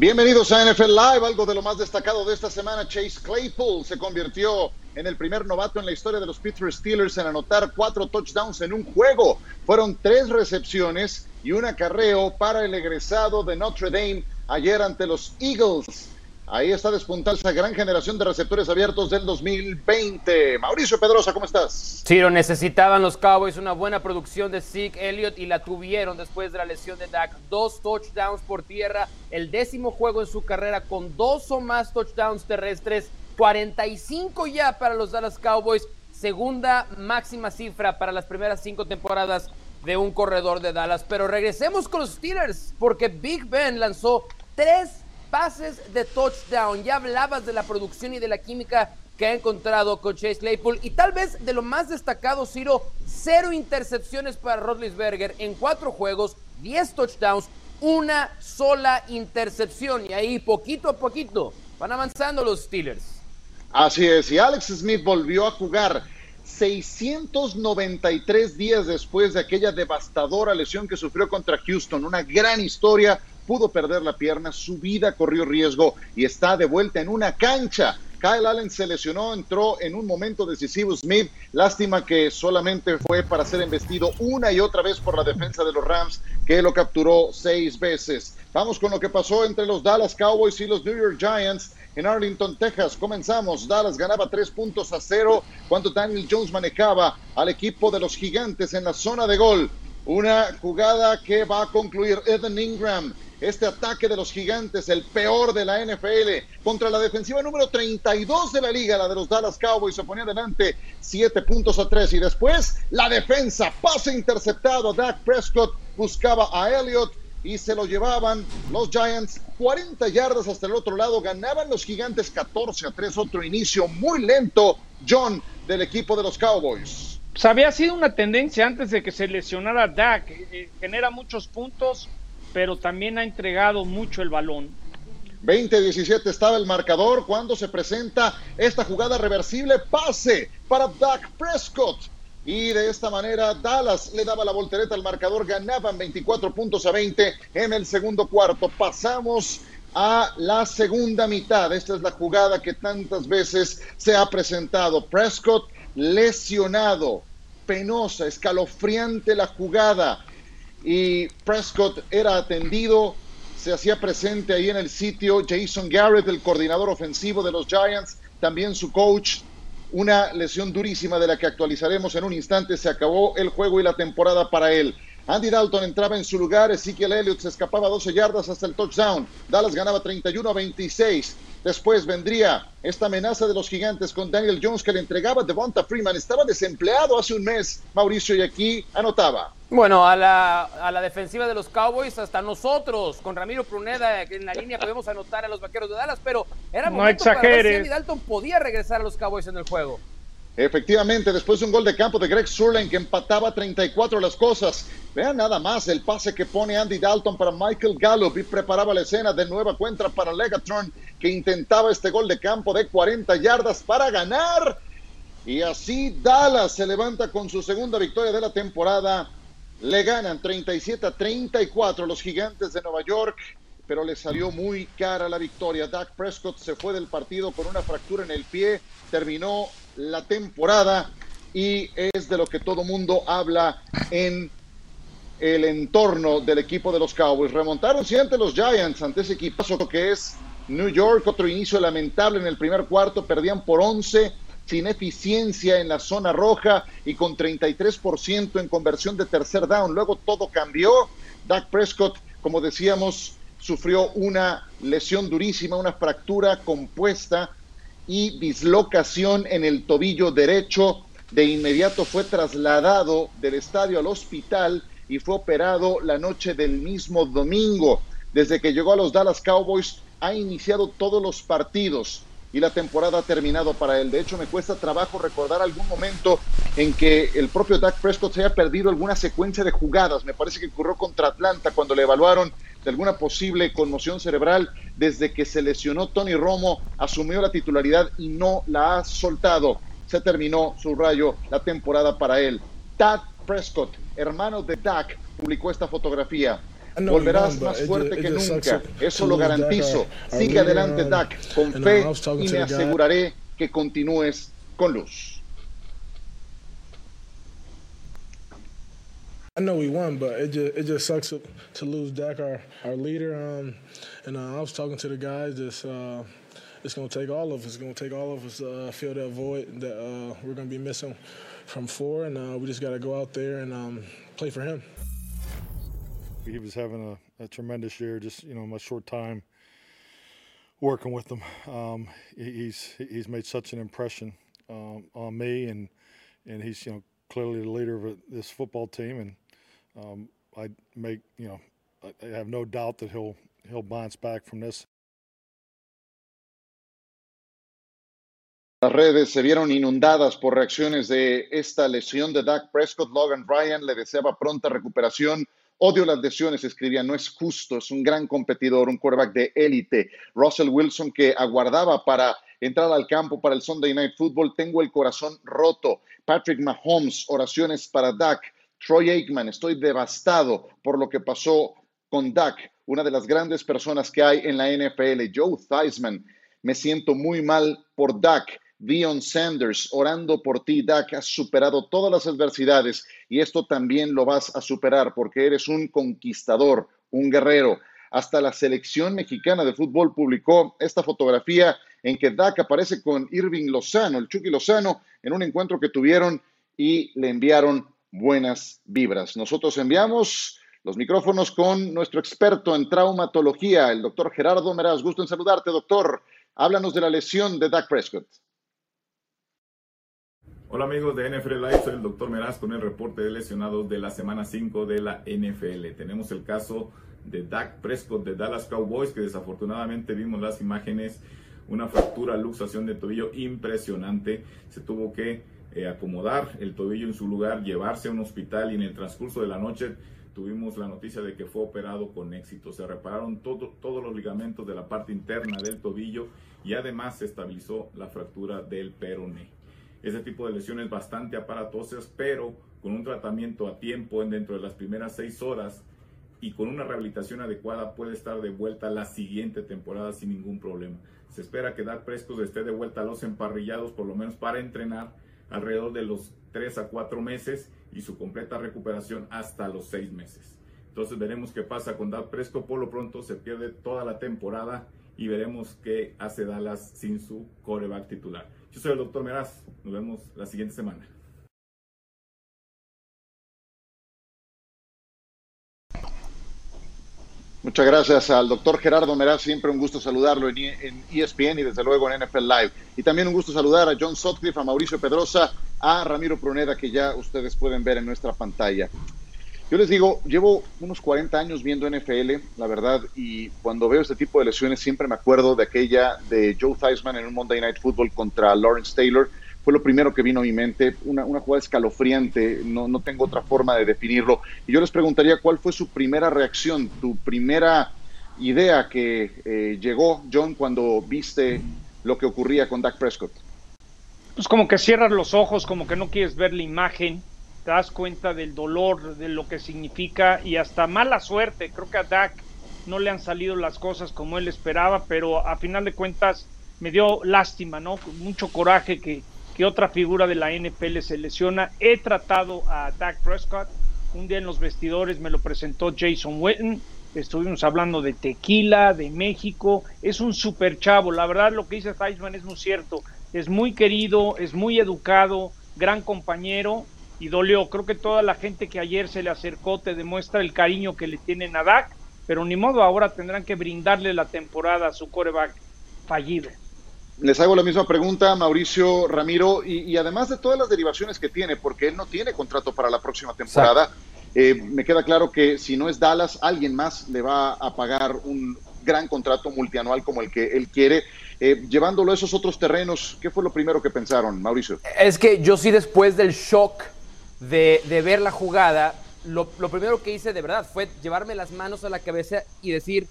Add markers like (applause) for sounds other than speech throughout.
Bienvenidos a NFL Live. Algo de lo más destacado de esta semana, Chase Claypool se convirtió en el primer novato en la historia de los Pittsburgh Steelers en anotar cuatro touchdowns en un juego. Fueron tres recepciones y un acarreo para el egresado de Notre Dame ayer ante los Eagles. Ahí está despuntando esa gran generación de receptores abiertos del 2020. Mauricio Pedrosa, ¿cómo estás? Ciro, necesitaban los Cowboys una buena producción de Zeke Elliott y la tuvieron después de la lesión de Dak. Dos touchdowns por tierra, el décimo juego en su carrera con dos o más touchdowns terrestres, 45 ya para los Dallas Cowboys, segunda máxima cifra para las primeras cinco temporadas de un corredor de Dallas. Pero regresemos con los Steelers, porque Big Ben lanzó tres pases de touchdown. Ya hablabas de la producción y de la química que ha encontrado con Chase Claypool. Y tal vez de lo más destacado, Ciro, cero intercepciones para Rodlisberger en cuatro juegos, diez touchdowns, una sola intercepción. Y ahí poquito a poquito van avanzando los Steelers. Así es, y Alex Smith volvió a jugar 693 días después de aquella devastadora lesión que sufrió contra Houston. Una gran historia, pudo perder la pierna, su vida corrió riesgo y está de vuelta en una cancha. Kyle Allen se lesionó, entró en un momento decisivo Smith. Lástima que solamente fue para ser embestido una y otra vez por la defensa de los Rams, que lo capturó seis veces. Vamos con lo que pasó entre los Dallas Cowboys y los New York Giants en Arlington, Texas. Comenzamos. Dallas ganaba tres puntos a cero cuando Daniel Jones manejaba al equipo de los gigantes en la zona de gol. Una jugada que va a concluir Evan Ingram. Este ataque de los gigantes, el peor de la NFL, contra la defensiva número 32 de la liga, la de los Dallas Cowboys, se ponía adelante 7 puntos a 3 y después la defensa, pase interceptado, Dak Prescott buscaba a Elliott y se lo llevaban los Giants. 40 yardas hasta el otro lado, ganaban los gigantes 14 a 3, otro inicio muy lento, John, del equipo de los Cowboys. Pues había sido una tendencia antes de que se lesionara Dak, eh, genera muchos puntos, pero también ha entregado mucho el balón. 20-17 estaba el marcador cuando se presenta esta jugada reversible, pase para Dak Prescott. Y de esta manera Dallas le daba la voltereta al marcador, ganaban 24 puntos a 20 en el segundo cuarto. Pasamos a la segunda mitad. Esta es la jugada que tantas veces se ha presentado. Prescott lesionado, penosa, escalofriante la jugada. Y Prescott era atendido, se hacía presente ahí en el sitio. Jason Garrett, el coordinador ofensivo de los Giants, también su coach, una lesión durísima de la que actualizaremos en un instante, se acabó el juego y la temporada para él. Andy Dalton entraba en su lugar, Ezekiel Elliott se escapaba 12 yardas hasta el touchdown, Dallas ganaba 31 a 26. Después vendría esta amenaza de los gigantes con Daniel Jones que le entregaba Devonta Freeman. Estaba desempleado hace un mes, Mauricio, y aquí anotaba. Bueno, a la, a la defensiva de los Cowboys, hasta nosotros, con Ramiro Pruneda en la línea, podemos anotar a los vaqueros de Dallas, pero era momento no para ver si Dalton podía regresar a los Cowboys en el juego. Efectivamente, después de un gol de campo de Greg Surlane que empataba 34 las cosas. Vean nada más el pase que pone Andy Dalton para Michael Gallup y preparaba la escena de nueva cuenta para Legatron que intentaba este gol de campo de 40 yardas para ganar. Y así Dallas se levanta con su segunda victoria de la temporada. Le ganan 37 a 34 los gigantes de Nueva York, pero le salió muy cara la victoria. Dak Prescott se fue del partido con una fractura en el pie, terminó la temporada y es de lo que todo mundo habla en el entorno del equipo de los Cowboys. Remontaron siempre los Giants ante ese equipazo que es New York, otro inicio lamentable en el primer cuarto, perdían por 11 sin eficiencia en la zona roja y con 33% en conversión de tercer down. Luego todo cambió. Dak Prescott, como decíamos, sufrió una lesión durísima, una fractura compuesta y dislocación en el tobillo derecho. De inmediato fue trasladado del estadio al hospital y fue operado la noche del mismo domingo. Desde que llegó a los Dallas Cowboys ha iniciado todos los partidos y la temporada ha terminado para él. De hecho, me cuesta trabajo recordar algún momento en que el propio Dak Prescott se haya perdido alguna secuencia de jugadas. Me parece que ocurrió contra Atlanta cuando le evaluaron de alguna posible conmoción cerebral desde que se lesionó Tony Romo, asumió la titularidad y no la ha soltado. Se terminó su rayo la temporada para él. Tad Prescott, hermano de Dak, publicó esta fotografía. Volverás más fuerte que nunca, eso lo garantizo. Sigue adelante, Dak, con fe y me aseguraré que continúes con luz. I know we won, but it just it just sucks to, to lose Dak, our our leader. Um, and uh, I was talking to the guys. Just uh, it's going to take all of us. It's going to take all of us to uh, fill that void that uh, we're going to be missing from four, and uh, we just got to go out there and um, play for him. He was having a, a, tremendous year. Just you know, a short time working with him. Um, he's he's made such an impression um, on me, and and he's you know clearly the leader of this football team, and um, I make you know I have no doubt that he'll he'll bounce back from this. Las redes se vieron inundadas por reacciones de esta lesión de Dak Prescott. Logan Ryan le deseaba pronta recuperación. Odio las lesiones, escribía, no es justo, es un gran competidor, un quarterback de élite. Russell Wilson que aguardaba para entrar al campo para el Sunday Night Football, tengo el corazón roto. Patrick Mahomes, oraciones para Dak. Troy Aikman, estoy devastado por lo que pasó con Dak, una de las grandes personas que hay en la NFL. Joe Theismann, me siento muy mal por Dak. Dion Sanders, orando por ti, Dak, has superado todas las adversidades y esto también lo vas a superar porque eres un conquistador, un guerrero. Hasta la selección mexicana de fútbol publicó esta fotografía en que Dak aparece con Irving Lozano, el Chucky Lozano, en un encuentro que tuvieron y le enviaron buenas vibras. Nosotros enviamos los micrófonos con nuestro experto en traumatología, el doctor Gerardo Meraz. Gusto en saludarte, doctor. Háblanos de la lesión de Dak Prescott. Hola amigos de NFL Live, soy el doctor Meraz con el reporte de lesionados de la semana 5 de la NFL. Tenemos el caso de Dak Prescott de Dallas Cowboys, que desafortunadamente vimos las imágenes, una fractura, luxación de tobillo impresionante. Se tuvo que eh, acomodar el tobillo en su lugar, llevarse a un hospital y en el transcurso de la noche tuvimos la noticia de que fue operado con éxito. Se repararon todos los ligamentos de la parte interna del tobillo y además se estabilizó la fractura del peroné. Ese tipo de lesiones bastante aparatosas, pero con un tratamiento a tiempo en dentro de las primeras seis horas y con una rehabilitación adecuada puede estar de vuelta la siguiente temporada sin ningún problema. Se espera que Dak Prescott esté de vuelta a los emparrillados por lo menos para entrenar alrededor de los 3 a 4 meses y su completa recuperación hasta los 6 meses. Entonces veremos qué pasa con Dak Prescott. Por lo pronto se pierde toda la temporada y veremos qué hace Dallas sin su coreback titular. Yo soy el doctor Meraz. Nos vemos la siguiente semana. Muchas gracias al doctor Gerardo Meraz, siempre un gusto saludarlo en, ESPN y desde luego en NFL Live. Y también un gusto saludar a John Sotcliffe, a Mauricio Pedrosa, a Ramiro Pruneda, que ya ustedes pueden ver en nuestra pantalla. Yo les digo, llevo unos 40 años viendo NFL, la verdad, y cuando veo este tipo de lesiones siempre me acuerdo de aquella de Joe Theismann en un Monday Night Football contra Lawrence Taylor, fue lo primero que vino a mi mente, una, una jugada escalofriante, no, no tengo otra forma de definirlo. Y yo les preguntaría cuál fue su primera reacción, tu primera idea que eh, llegó, John, cuando viste lo que ocurría con Dak Prescott. Pues como que cierras los ojos, como que no quieres ver la imagen, te das cuenta del dolor, de lo que significa y hasta mala suerte. Creo que a Dak no le han salido las cosas como él esperaba, pero a final de cuentas me dio lástima, ¿no? Mucho coraje que, que otra figura de la NFL se lesiona. He tratado a Dak Prescott. Un día en los vestidores me lo presentó Jason Witten. Estuvimos hablando de tequila, de México. Es un super chavo. La verdad, lo que dice Theismann es muy cierto. Es muy querido, es muy educado, gran compañero y dolió. Creo que toda la gente que ayer se le acercó te demuestra el cariño que le tienen a Dak, pero ni modo, ahora tendrán que brindarle la temporada a su coreback fallido les hago la misma pregunta, Mauricio Ramiro, y, además de todas las derivaciones que tiene, porque él no tiene contrato para la próxima temporada, eh, me queda claro que si no es Dallas, alguien más le va a pagar un gran contrato multianual como el que él quiere. Eh, llevándolo a esos otros terrenos, ¿qué fue lo primero que pensaron, Mauricio? Es que yo sí después del shock de, ver la jugada, lo, lo primero que hice de verdad fue llevarme las manos a la cabeza y decir,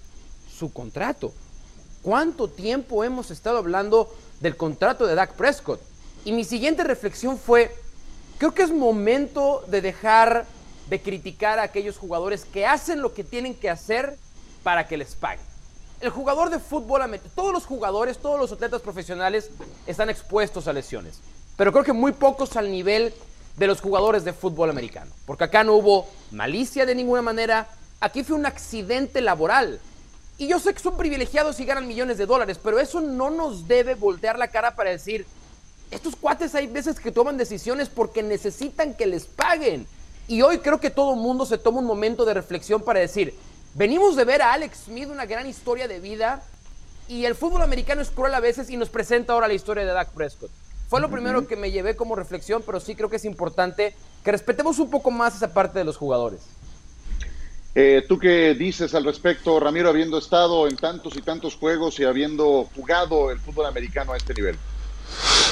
su contrato ¿Cuánto tiempo hemos estado hablando del contrato de Dak Prescott? Y mi siguiente reflexión fue, creo que es momento de dejar de criticar a aquellos jugadores que hacen lo que tienen que hacer para que les paguen. El jugador de fútbol, todos los jugadores, todos los atletas profesionales están expuestos a lesiones, pero creo que muy pocos al nivel de los jugadores de fútbol americano, porque acá no hubo malicia de ninguna manera, aquí fue un accidente laboral. Y yo sé que son privilegiados y ganan millones de dólares, pero eso no nos debe voltear la cara para decir, estos cuates hay veces que toman decisiones porque necesitan que les paguen. Y hoy creo que todo el mundo se toma un momento de reflexión para decir, venimos de ver a Alex Smith una gran historia de vida y el fútbol americano es cruel a veces y nos presenta ahora la historia de Dak Prescott. Fue lo primero que me llevé como reflexión, pero sí creo que es importante que respetemos un poco más esa parte de los jugadores. Eh, ¿Tú qué dices al respecto, Ramiro, habiendo estado en tantos y tantos juegos y habiendo jugado el fútbol americano a este nivel?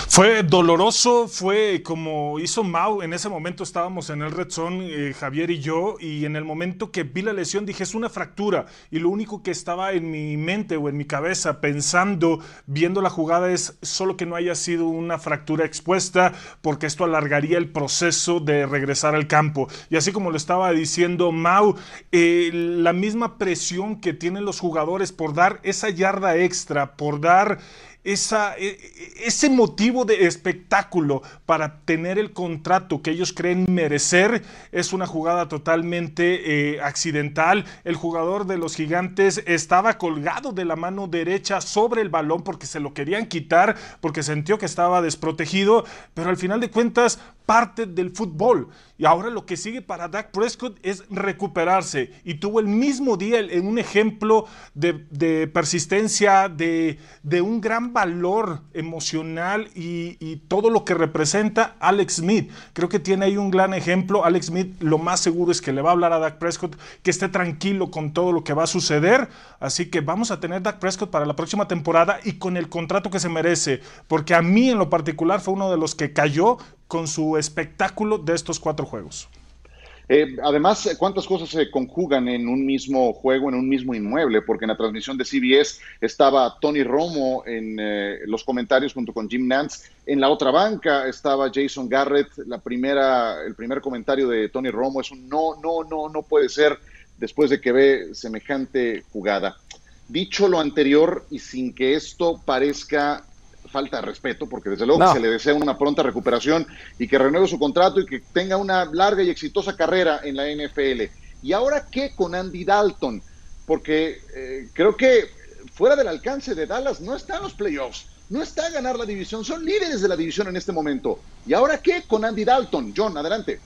Fue doloroso, fue como hizo Mau, en ese momento estábamos en el Red Zone, eh, Javier y yo, y en el momento que vi la lesión dije es una fractura, y lo único que estaba en mi mente o en mi cabeza pensando, viendo la jugada es solo que no haya sido una fractura expuesta, porque esto alargaría el proceso de regresar al campo. Y así como lo estaba diciendo Mau, eh, la misma presión que tienen los jugadores por dar esa yarda extra, por dar e, e, ese motivo de espectáculo para tener el contrato que ellos creen merecer es una jugada totalmente eh, accidental. El jugador de los gigantes estaba colgado de la mano derecha sobre el balón porque se lo querían quitar, porque sintió que estaba desprotegido, pero al final de cuentas parte del fútbol. Y ahora lo que sigue para Dak Prescott es recuperarse. Y tuvo el mismo día en un ejemplo de, persistencia, de, un gran valor emocional y, y, todo lo que representa Alex Smith. Creo que tiene ahí un gran ejemplo. Alex Smith lo más seguro es que le va a hablar a Dak Prescott, que esté tranquilo con todo lo que va a suceder. Así que vamos a tener Dak Prescott para la próxima temporada y con el contrato que se merece. Porque a mí en lo particular fue uno de los que cayó con su espectáculo de estos cuatro juegos. Eh, además, ¿cuántas cosas se conjugan en un mismo juego, en un mismo inmueble? Porque en la transmisión de CBS estaba Tony Romo en eh, los comentarios junto con Jim Nance. En la otra banca estaba Jason Garrett. La primera, el primer comentario de Tony Romo es un no, no, no, no puede ser después de que ve semejante jugada. Dicho lo anterior y sin que esto parezca falta de respeto, porque desde luego se le desea una pronta recuperación y que renueve su contrato y que tenga una larga y exitosa carrera en la NFL. ¿Y ahora qué con Andy Dalton? Porque eh, creo que fuera del alcance de Dallas no están los playoffs, no está a ganar la división, son líderes de la división en este momento. ¿Y ahora qué con Andy Dalton? John, adelante.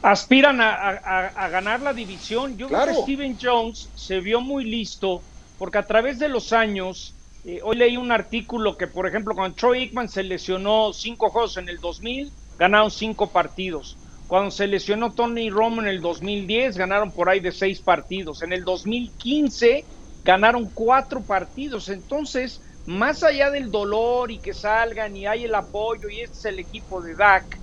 Aspiran a, ganar la división. Yo creo que Steven Jones se vio muy listo porque a través de los años eh, hoy leí un artículo que, por ejemplo, cuando Troy Aikman se lesionó cinco juegos en el 2000, ganaron cinco partidos. Cuando se lesionó Tony Romo en el 2010, ganaron por ahí de seis partidos. En el 2015 ganaron cuatro partidos. Entonces, más allá del dolor y que salgan y hay el apoyo y este es el equipo de Dak,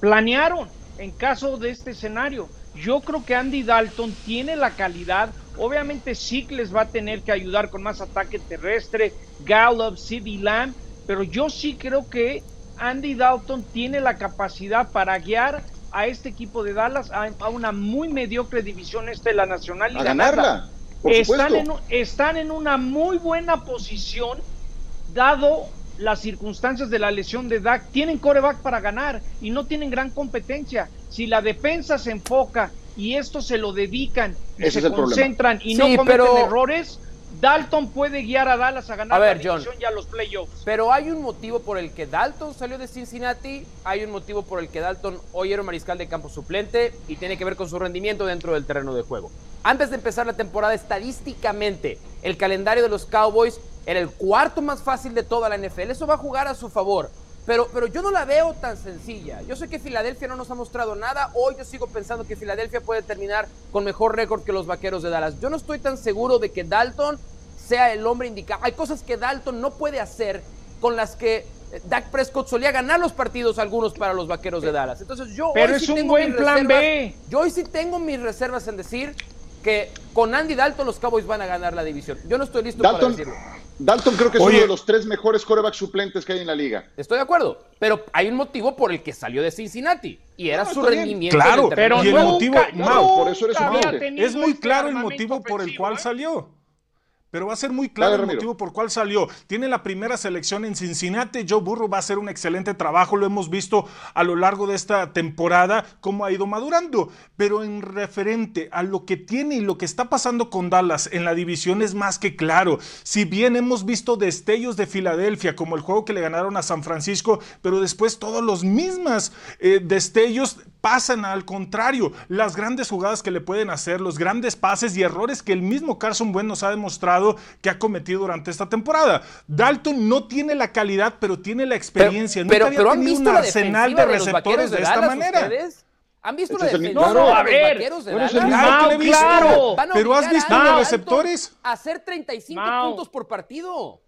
planearon en caso de este escenario. Yo creo que Andy Dalton tiene la calidad Obviamente sí les va a tener que ayudar con más ataque terrestre, Gallup, CD Lamb, pero yo sí creo que Andy Dalton tiene la capacidad para guiar a este equipo de Dallas a, una muy mediocre división este de la Nacional y a ganarla. están, en, están en una muy buena posición, dado las circunstancias de la lesión de Dak. Tienen coreback para ganar y no tienen gran competencia. Si la defensa se enfoca y esto se lo dedican y se concentran y no cometen errores, Dalton puede guiar a Dallas a ganar la división y a los playoffs. Pero hay un motivo por el que Dalton salió de Cincinnati, hay un motivo por el que Dalton hoy era un mariscal de campo suplente y tiene que ver con su rendimiento dentro del terreno de juego. Antes de empezar la temporada, estadísticamente, el calendario de los Cowboys era el cuarto más fácil de toda la NFL. Eso va a jugar a su favor. Pero, pero yo no la veo tan sencilla. Yo sé que Filadelfia no nos ha mostrado nada. Hoy yo sigo pensando que Filadelfia puede terminar con mejor récord que los Vaqueros de Dallas. Yo no estoy tan seguro de que Dalton sea el hombre indicado. Hay cosas que Dalton no puede hacer con las que eh, Dak Prescott solía ganar los partidos algunos para los Vaqueros de Dallas. Entonces yo Pero es un buen plan B. Yo hoy sí tengo mis reservas en decir que con Andy Dalton los Cowboys van a ganar la división. Yo no estoy listo para decirlo. Dalton creo que es uno de los tres mejores corebacks suplentes que hay en la liga. Estoy de acuerdo, pero hay un motivo por el que salió de Cincinnati y era su rendimiento. Claro, pero y el motivo, por eso eres Es muy claro el motivo por el cual ¿eh? salió. Pero va a ser muy claro el motivo por cuál salió. Tiene la primera selección en Cincinnati. Joe Burrow va a hacer un excelente trabajo. Lo hemos visto a lo largo de esta temporada, cómo ha ido madurando. Pero en referente a lo que tiene y lo que está pasando con Dallas en la división es más que claro. Si bien hemos visto destellos de Filadelfia, como el juego que le ganaron a San Francisco, pero después todos los mismos eh, destellos pasan al contrario. Las grandes jugadas que le pueden hacer, los grandes pases y errores que el mismo Carson Wentz nos ha demostrado que ha cometido durante esta temporada. Dalton no tiene la calidad, pero tiene la experiencia. Pero, Nunca pero, había tenido un arsenal de, receptores de, esta manera. ¿Han visto la defensiva no, no, a ver, de Dallas? Claro, claro. Pero has visto los receptores. Hacer 35 puntos por partido.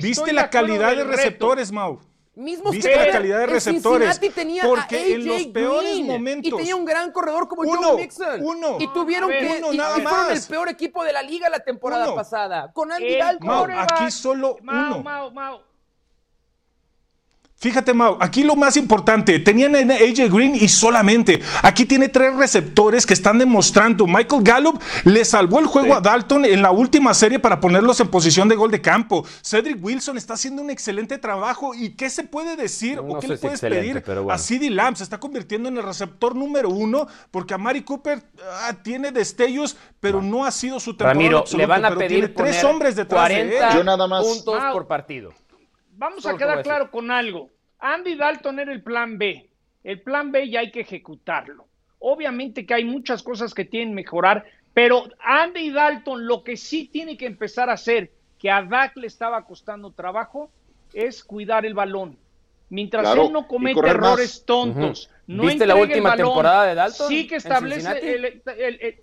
¿Viste la calidad de receptores, Mau? Mismos ¿Viste la calidad de receptores? Tenía porque en los peores momentos. Y tenía un gran corredor como Joe Mixon. Uno. Y tuvieron que. y, fueron el peor equipo de la liga la temporada pasada. Con Andy Dalton. aquí solo uno. Mau, Mau. Fíjate, Mau, aquí lo más importante, tenían a AJ Green y solamente. Aquí tiene tres receptores que están demostrando. Michael Gallup le salvó el juego a Dalton en la última serie para ponerlos en posición de gol de campo. Cedric Wilson está haciendo un excelente trabajo. ¿Y qué se puede decir o qué le puedes pedir a CeeDee Lamb? Se está convirtiendo en el receptor número uno porque a Mari Cooper ah, tiene destellos, pero no. ha sido su temporada Ramiro, le van a pedir tres hombres de 40 Yo nada más. puntos por partido vamos a quedar claro con algo. Andy Dalton era el plan B. El plan B ya hay que ejecutarlo. Obviamente que hay muchas cosas que tienen que mejorar, pero Andy Dalton lo que sí tiene que empezar a hacer, que a Dak le estaba costando trabajo, es cuidar el balón. Mientras él no comete errores tontos, no ¿Viste la última temporada de Dalton? Sí que establece el,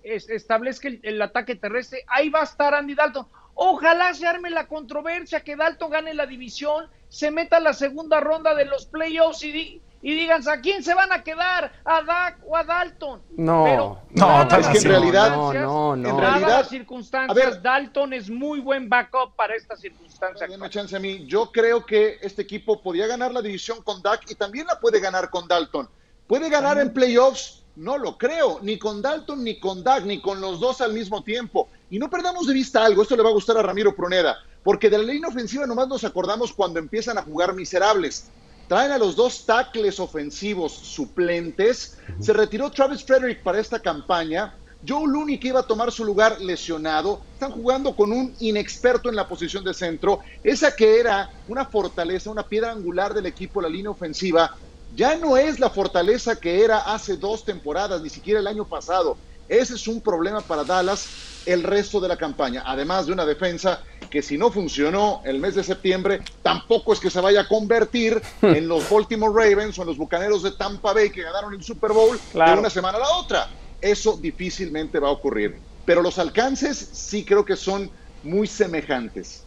establezca el, ataque terrestre. Ahí va a estar Andy Dalton. Ojalá se arme la controversia, que Dalton gane la división, se meta a la segunda ronda de los playoffs y, y digan a quién se van a quedar, a Dak o a Dalton. No, no, es que en realidad, no, no, en realidad, circunstancias, Dalton es muy buen backup para esta circunstancia. chance a mí. Yo creo que este equipo podía ganar la división con Dak y también la puede ganar con Dalton. ¿Puede ganar en playoffs? No lo creo, ni con Dalton, ni con Dak, ni con los dos al mismo tiempo. Y no perdamos de vista algo, esto le va a gustar a Ramiro Pruneda, porque de la línea ofensiva nomás nos acordamos cuando empiezan a jugar miserables. Traen a los dos tackles ofensivos suplentes. Se retiró Travis Frederick para esta campaña. Joe Looney que iba a tomar su lugar lesionado. Están jugando con un inexperto en la posición de centro. Esa que era una fortaleza, una piedra angular del equipo, la línea ofensiva, ya no es la fortaleza que era hace dos temporadas, ni siquiera el año pasado. Ese es un problema para Dallas el resto de la campaña, además de una defensa que si no funcionó el mes de septiembre, tampoco es que se vaya a convertir (laughs) en los Baltimore Ravens o en los Bucaneros de Tampa Bay que ganaron el Super Bowl de una semana a la otra. Eso difícilmente va a ocurrir. Pero los alcances sí creo que son muy semejantes.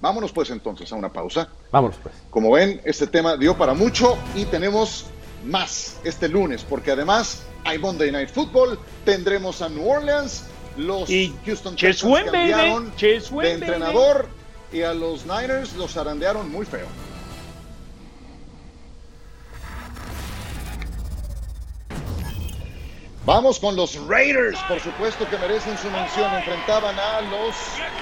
Vámonos pues entonces a una pausa. Vámonos pues. Como ven, este tema dio para mucho y tenemos más este lunes, porque además hay Monday Night Football, tendremos a New Orleans, los Houston Texans cambiaron de entrenador y a los Niners los arandearon muy feo. Vamos con los Raiders, por supuesto que merecen su mención. Enfrentaban a los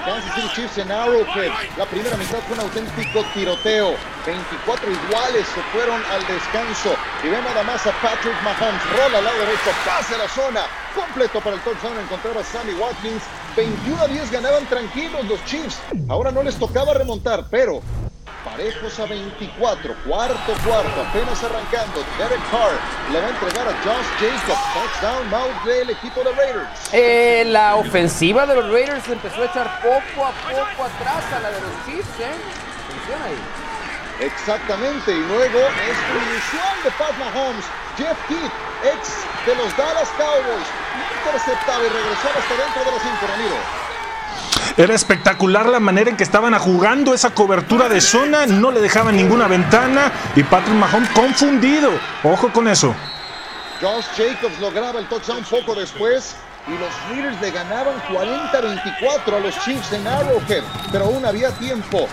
Kansas City Chiefs en Arrowhead. La primera mitad fue un auténtico tiroteo. 24 iguales se fueron al descanso. Y ven nada más a Patrick Mahomes. Rola al lado derecho, pase a la zona. Completo para el touchdown. Encontrar a Sammy Watkins. 21 a 10 ganaban tranquilos los Chiefs. Ahora no les tocaba remontar, pero parejos a 24, cuarto cuarto, apenas arrancando. Derek Carr le va a entregar a Josh Jacobs, touchdown mouth del equipo de Raiders. Eh, la ofensiva de los Raiders empezó a echar poco a poco atrás a la de los Chiefs, ¿eh? Funciona ahí. Exactamente, y luego es inicial de Pat Mahomes, Jeff Kidd, ex de los Dallas Cowboys, interceptado y regresaba hasta dentro de los cinco. Era espectacular la manera en que estaban jugando esa cobertura de zona, no le dejaban ninguna ventana y Patrick Mahomes confundido. Ojo con eso. Josh Jacobs lograba el touchdown poco después y los Raiders le ganaban 40-24 a los Chiefs en Arrowhead, pero aún había tiempo.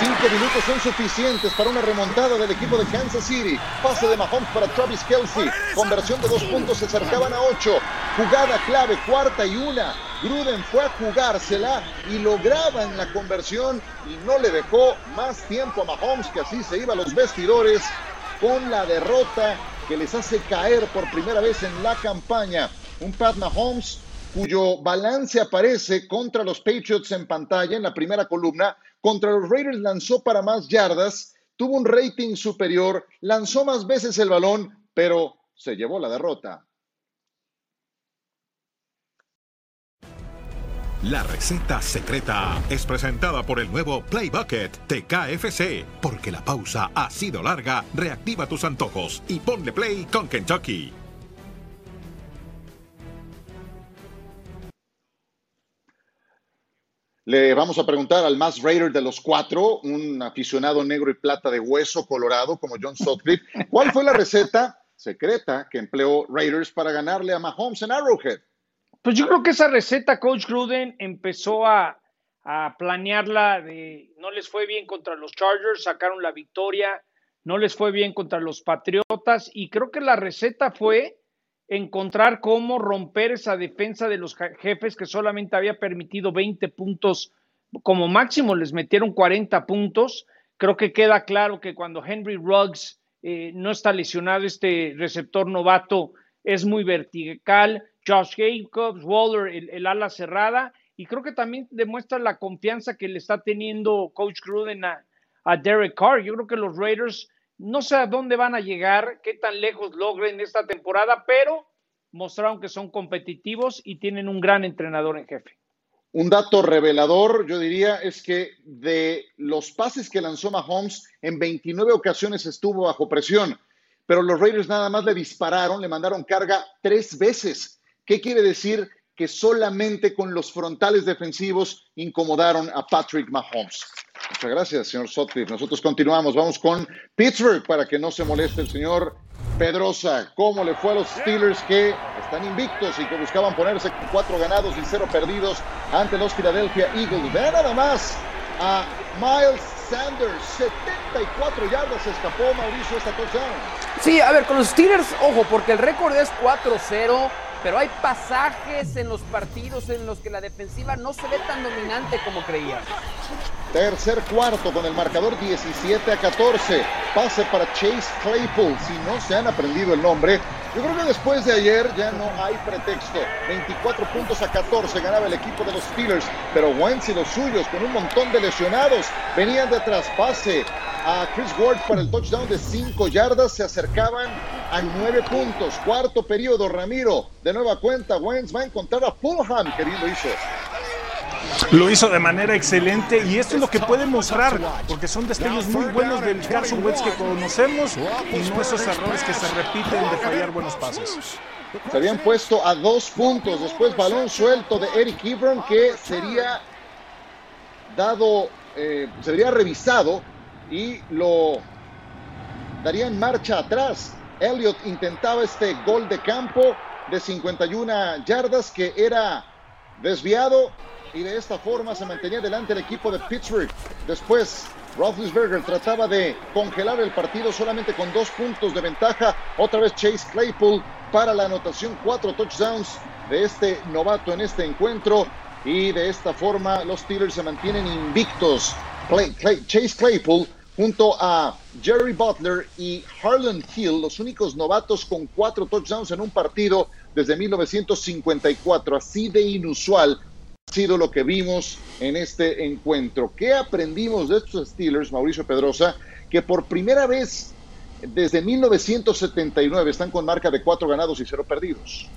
Cinco minutos son suficientes para una remontada del equipo de Kansas City. Pase de Mahomes para Travis Kelsey. Conversión de dos puntos se acercaban a ocho. Jugada clave, cuarta y una. Gruden fue a jugársela y lograban la conversión y no le dejó más tiempo a Mahomes, que así se iba a los vestidores con la derrota que les hace caer por primera vez en la campaña. Un Pat Mahomes cuyo balance aparece contra los Patriots en pantalla en la primera columna. Contra los Raiders lanzó para más yardas, tuvo un rating superior, lanzó más veces el balón, pero se llevó la derrota. La receta secreta es presentada por el nuevo Play Bucket de KFC. Porque la pausa ha sido larga, reactiva tus antojos y ponle play con Kentucky. Le vamos a preguntar al más Raider de los cuatro, un aficionado negro y plata de hueso colorado como John Sutcliffe, ¿cuál fue la receta secreta que empleó Raiders para ganarle a Mahomes en Arrowhead? Pues yo creo que esa receta, Coach Gruden, empezó a, planearla de no les fue bien contra los Chargers, sacaron la victoria, no les fue bien contra los Patriotas y creo que la receta fue encontrar cómo romper esa defensa de los jefes que solamente había permitido 20 puntos como máximo, les metieron 40 puntos. Creo que queda claro que cuando Henry Ruggs eh, no está lesionado, este receptor novato es muy vertical, Josh Jacobs, Waller, el, ala cerrada, y creo que también demuestra la confianza que le está teniendo Coach Gruden a, a Derek Carr. Yo creo que los Raiders no sé a dónde van a llegar, qué tan lejos logren esta temporada, pero mostraron que son competitivos y tienen un gran entrenador en jefe. Un dato revelador, yo diría, es que de los pases que lanzó Mahomes, en 29 ocasiones estuvo bajo presión, pero los Raiders nada más le dispararon, le mandaron carga tres veces. ¿Qué quiere decir? Que solamente con los frontales defensivos incomodaron a Patrick Mahomes. Muchas gracias, señor Sotcliffe. Nosotros continuamos. Vamos con Pittsburgh para que no se moleste el señor Pedrosa. ¿Cómo le fue a los Steelers que están invictos y que buscaban ponerse con cuatro ganados y cero perdidos ante los Philadelphia Eagles? Vean nada más a Miles Sanders. 74 yardas escapó Mauricio esta touchdown. Sí, a ver, con los Steelers, ojo, porque el récord es 4-0 pero hay pasajes en los partidos en los que la defensiva no se ve tan dominante como creía. Tercer cuarto con el marcador 17 a 14. Pase para Chase Claypool. Si no se han aprendido el nombre, yo creo que después de ayer ya no hay pretexto. 24 puntos a 14 ganaba el equipo de los Steelers, pero Wentz y los suyos con un montón de lesionados venían de traspase a Chris Ward para el touchdown de 5 yardas. Se acercaban a 9 puntos. Cuarto periodo, Ramiro. De nueva cuenta, Wentz va a encontrar a Fulham, que bien lo hizo. Lo hizo de manera excelente y esto es lo que puede mostrar, porque son destellos muy buenos del Carson Wentz que conocemos y no esos errores que se repiten de fallar buenos pases. Se habían puesto a dos puntos, después balón suelto de Eric Ebron que sería dado, eh, sería revisado y lo daría en marcha atrás. Elliot intentaba este gol de campo de 51 yardas que era desviado y de esta forma se mantenía delante el equipo de Pittsburgh. Después, Roethlisberger trataba de congelar el partido solamente con dos puntos de ventaja. Otra vez Chase Claypool para la anotación, cuatro touchdowns de este novato en este encuentro. Y de esta forma los Steelers se mantienen invictos. Chase Claypool junto a Jerry Butler y Harlan Hill, los únicos novatos con cuatro touchdowns en un partido desde 1954. Así de inusual sido lo que vimos en este encuentro. ¿Qué aprendimos de estos Steelers, Mauricio Pedrosa, que por primera vez desde 1979 están con marca de cuatro ganados y cero perdidos?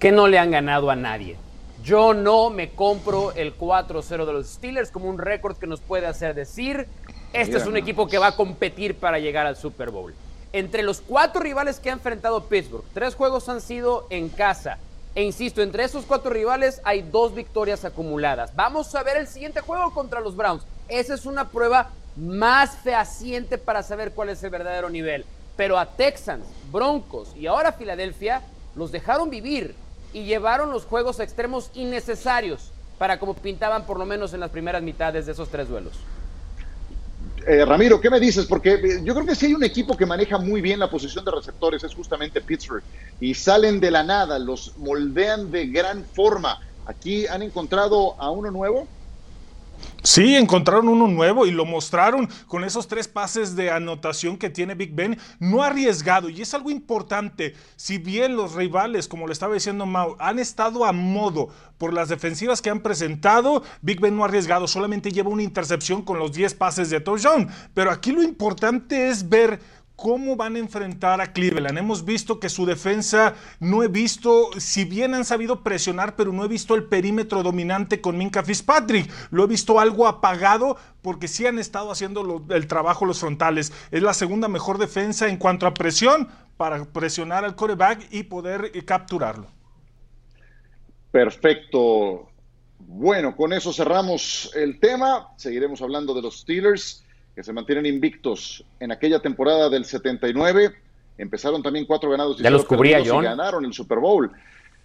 Que no le han ganado a nadie. Yo no me compro el 4-0 de los Steelers como un récord que nos puede hacer decir, este es un equipo que va a competir para llegar al Super Bowl. Entre los cuatro rivales que ha enfrentado Pittsburgh, tres juegos han sido en casa. E insisto, entre esos cuatro rivales hay dos victorias acumuladas. Vamos a ver el siguiente juego contra los Browns. Esa es una prueba más fehaciente para saber cuál es el verdadero nivel. Pero a Texans, Broncos y ahora Filadelfia los dejaron vivir y llevaron los juegos a extremos innecesarios para como pintaban por lo menos en las primeras mitades de esos tres duelos. Eh, Ramiro, ¿qué me dices? Porque eh, yo creo que si hay un equipo que maneja muy bien la posición de receptores es justamente Pittsburgh. Y salen de la nada, los moldean de gran forma. Aquí han encontrado a uno nuevo. Sí, encontraron uno nuevo y lo mostraron con esos tres pases de anotación que tiene Big Ben, no arriesgado. Y es algo importante, si bien los rivales, como le estaba diciendo Mau, han estado a modo por las defensivas que han presentado, Big Ben no arriesgado, solamente lleva una intercepción con los 10 pases de touchdown. Pero aquí lo importante es ver cómo van a enfrentar a Cleveland. Hemos visto que su defensa no he visto, si bien han sabido presionar, pero no he visto el perímetro dominante con Minka Fitzpatrick. Lo he visto algo apagado porque sí han estado haciendo el trabajo los frontales. Es la segunda mejor defensa en cuanto a presión para presionar al coreback y poder eh, capturarlo. Perfecto. Bueno, con eso cerramos el tema. Seguiremos hablando de los Steelers que se mantienen invictos en aquella temporada del 79. Empezaron también cuatro ganados y, ya los cubría y ganaron el Super Bowl.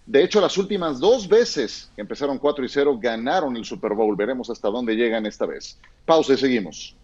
De hecho, las últimas dos veces que empezaron 4 y 0 ganaron el Super Bowl. Veremos hasta dónde llegan esta vez. Pausa y seguimos.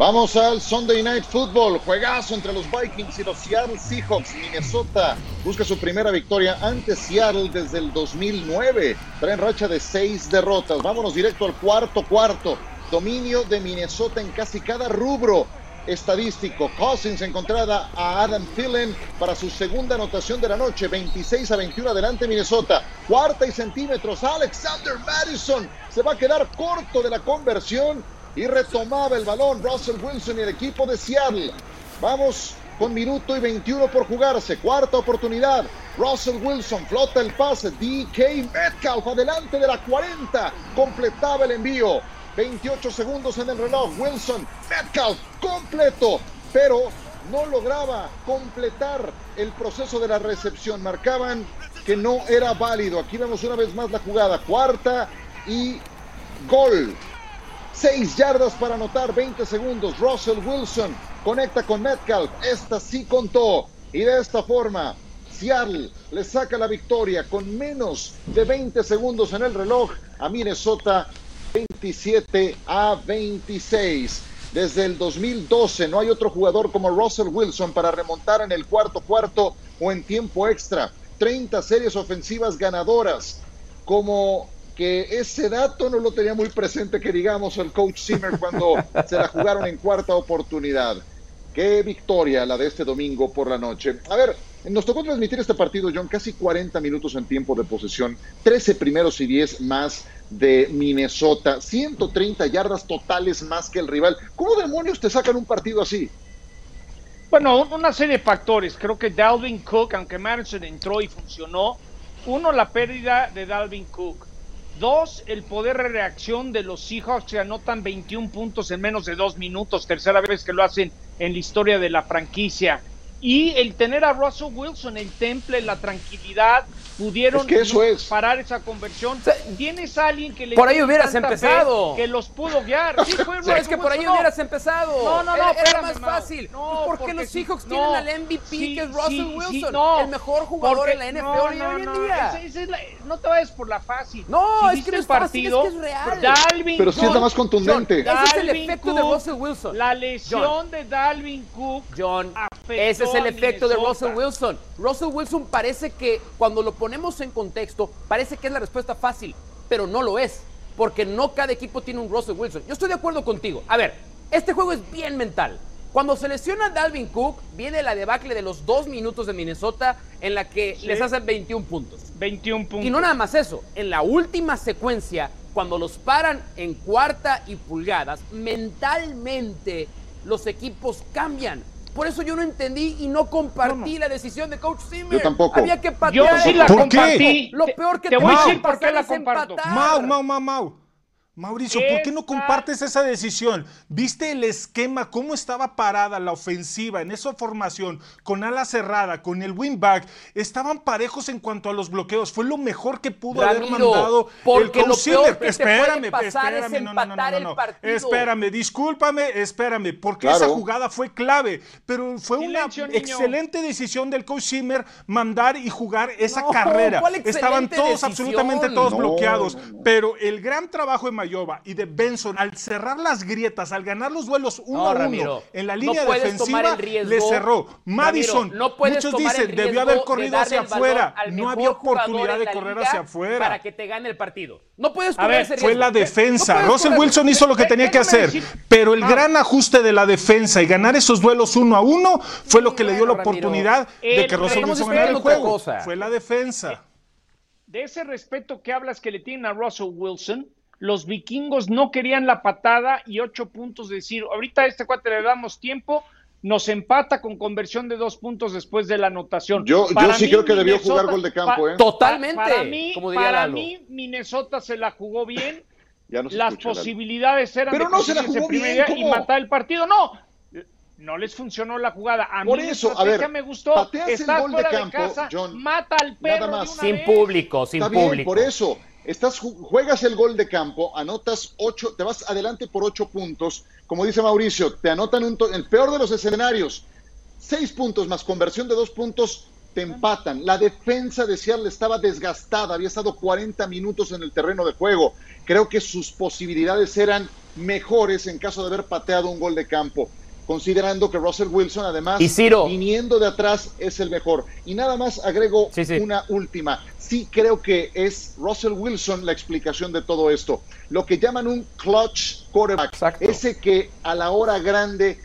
Vamos al Sunday Night Football, juegazo entre los Vikings y los Seattle Seahawks. Minnesota busca su primera victoria ante Seattle desde el 2009. Traen racha de seis derrotas. Vámonos directo al cuarto cuarto. Dominio de Minnesota en casi cada rubro estadístico. Cousins encontrada a Adam Thielen para su segunda anotación de la noche. 26 a 21 adelante Minnesota. Cuarta y centímetros. Alexander Madison se va a quedar corto de la conversión y retomaba el balón Russell Wilson y el equipo de Seattle. Vamos con minuto y 21 por jugarse. Cuarta oportunidad. Russell Wilson flota el pase. DK Metcalf adelante de la 40. Completaba el envío. 28 segundos en el reloj. Wilson, Metcalf completo. Pero no lograba completar el proceso de la recepción. Marcaban que no era válido. Aquí vemos una vez más la jugada. Cuarta y gol. 6 yardas para anotar, 20 segundos. Russell Wilson conecta con Metcalf. Esta sí contó. Y de esta forma, Seattle le saca la victoria con menos de 20 segundos en el reloj a Minnesota 27 a 26. Desde el 2012 no hay otro jugador como Russell Wilson para remontar en el cuarto cuarto o en tiempo extra. 30 series ofensivas ganadoras como que ese dato no lo tenía muy presente, que digamos, el coach Zimmer cuando (laughs) se la jugaron en cuarta oportunidad. Qué victoria la de este domingo por la noche. A ver, nos tocó transmitir este partido, John, casi 40 minutos en tiempo de posesión, 13 primeros y 10 más de Minnesota, 130 yardas totales más que el rival. ¿Cómo demonios te sacan un partido así? Bueno, una serie de factores. Creo que Dalvin Cook, aunque Madison entró y funcionó, uno, la pérdida de Dalvin Cook. Dos, el poder de reacción de los Seahawks que anotan 21 puntos en menos de dos minutos, tercera vez que lo hacen en la historia de la franquicia. Y el tener a Russell Wilson, el temple, la tranquilidad, pudieron parar esa conversión. Tienes a alguien que le Por ahí hubieras empezado. Que los pudo guiar. (laughs) Sí, es que por ahí hubieras empezado. No, no, no. Era, más fácil. No, pues porque, los Seahawks tienen al MVP que es Russell Wilson, el mejor jugador en la NFL hoy en día. no te vayas por la fácil. No, es que es partido, fácil, es que es real. Dalvin Pero sí está más contundente. ese es el efecto de Russell Wilson. La lesión de Dalvin Cook. John, ese es el efecto de Russell Wilson. Russell Wilson parece que cuando lo ponemos en contexto, parece que es la respuesta fácil, pero no lo es, porque no cada equipo tiene un Russell Wilson. Yo estoy de acuerdo contigo. A ver, este juego es bien mental. Cuando se lesiona Dalvin Cook, viene la debacle de los dos minutos de Minnesota en la que les hacen 21 puntos. 21 puntos. Y no nada más eso, en la última secuencia, cuando los paran en cuarta y pulgadas, mentalmente los equipos cambian. Por eso yo no entendí y no compartí la decisión de Coach Zimmer. Yo tampoco. Había que patear. Yo sí la compartí. Lo peor que te, voy a decir por qué la comparto. Mau, Mau, Mau, Mau. Mauricio, ¿por qué no compartes esa decisión? ¿Viste el esquema, cómo estaba parada la ofensiva en esa formación, con ala cerrada, con el wingback? Estaban parejos en cuanto a los bloqueos. Fue lo mejor que pudo haber mandado porque el lo peor que espérame, te puede pasar espérame, es no, no, no, no, no. Espérame, discúlpame, espérame, porque Claro. esa jugada fue clave, pero fue Silencio, una niño. excelente decisión del coach Zimmer mandar y jugar esa No, carrera. ¿cuál Estaban todos, decisión? absolutamente todos No, bloqueados, no, no. pero el gran trabajo de Mayoba y de Benson al cerrar las grietas, al ganar los duelos uno No, a uno Ramiro, en la línea defensiva, riesgo. le cerró. Madison, Ramiro, no puedes muchos dicen, debió haber corrido hacia afuera. No había oportunidad de correr hacia afuera. Para que te gane el partido. No puedes A correr ver, ese fue la defensa. Russell correr- Wilson hizo lo que tenía que hacer, pero el Ah. gran ajuste de la defensa y ganar esos duelos uno a uno fue lo que le dio la oportunidad de El- que Russell Wilson ganara el juego. Fue la defensa. de ese respeto que hablas que le tienen a Russell Wilson, los vikingos no querían la patada y ocho puntos de decir, ahorita a este cuate le damos tiempo, nos empata con conversión de dos puntos después de la anotación. Yo- yo sí mí, creo que debió Minnesota- jugar gol de campo, ¿eh? Totalmente, Para mí, como diría para Lalo. mí, Minnesota se la jugó bien. (laughs) Ya no se Las escucha, posibilidades eran Pero de no se la jugó primer bien, día y matar el partido. No, no les funcionó la jugada. A Por mí eso, a ver, me gustó. el Estás gol de fuera de, campo, casa, John, mata al perro nada de más. una Sin vez. público, sin Está bien, público. por eso. Estás, ju- juegas el gol de campo, anotas ocho, te vas adelante por ocho puntos. Como dice Mauricio, te anotan un el peor de los escenarios. Seis puntos más conversión de dos puntos te empatan. La defensa de Seattle estaba desgastada, había estado 40 minutos en el terreno de juego. Creo que sus posibilidades eran mejores en caso de haber pateado un gol de campo, considerando que Russell Wilson además Y Ciro. viniendo de atrás es el mejor. Y nada más agrego Sí, sí. una última. Sí creo que es Russell Wilson la explicación de todo esto. Lo que llaman un clutch quarterback. Exacto. Ese que a la hora grande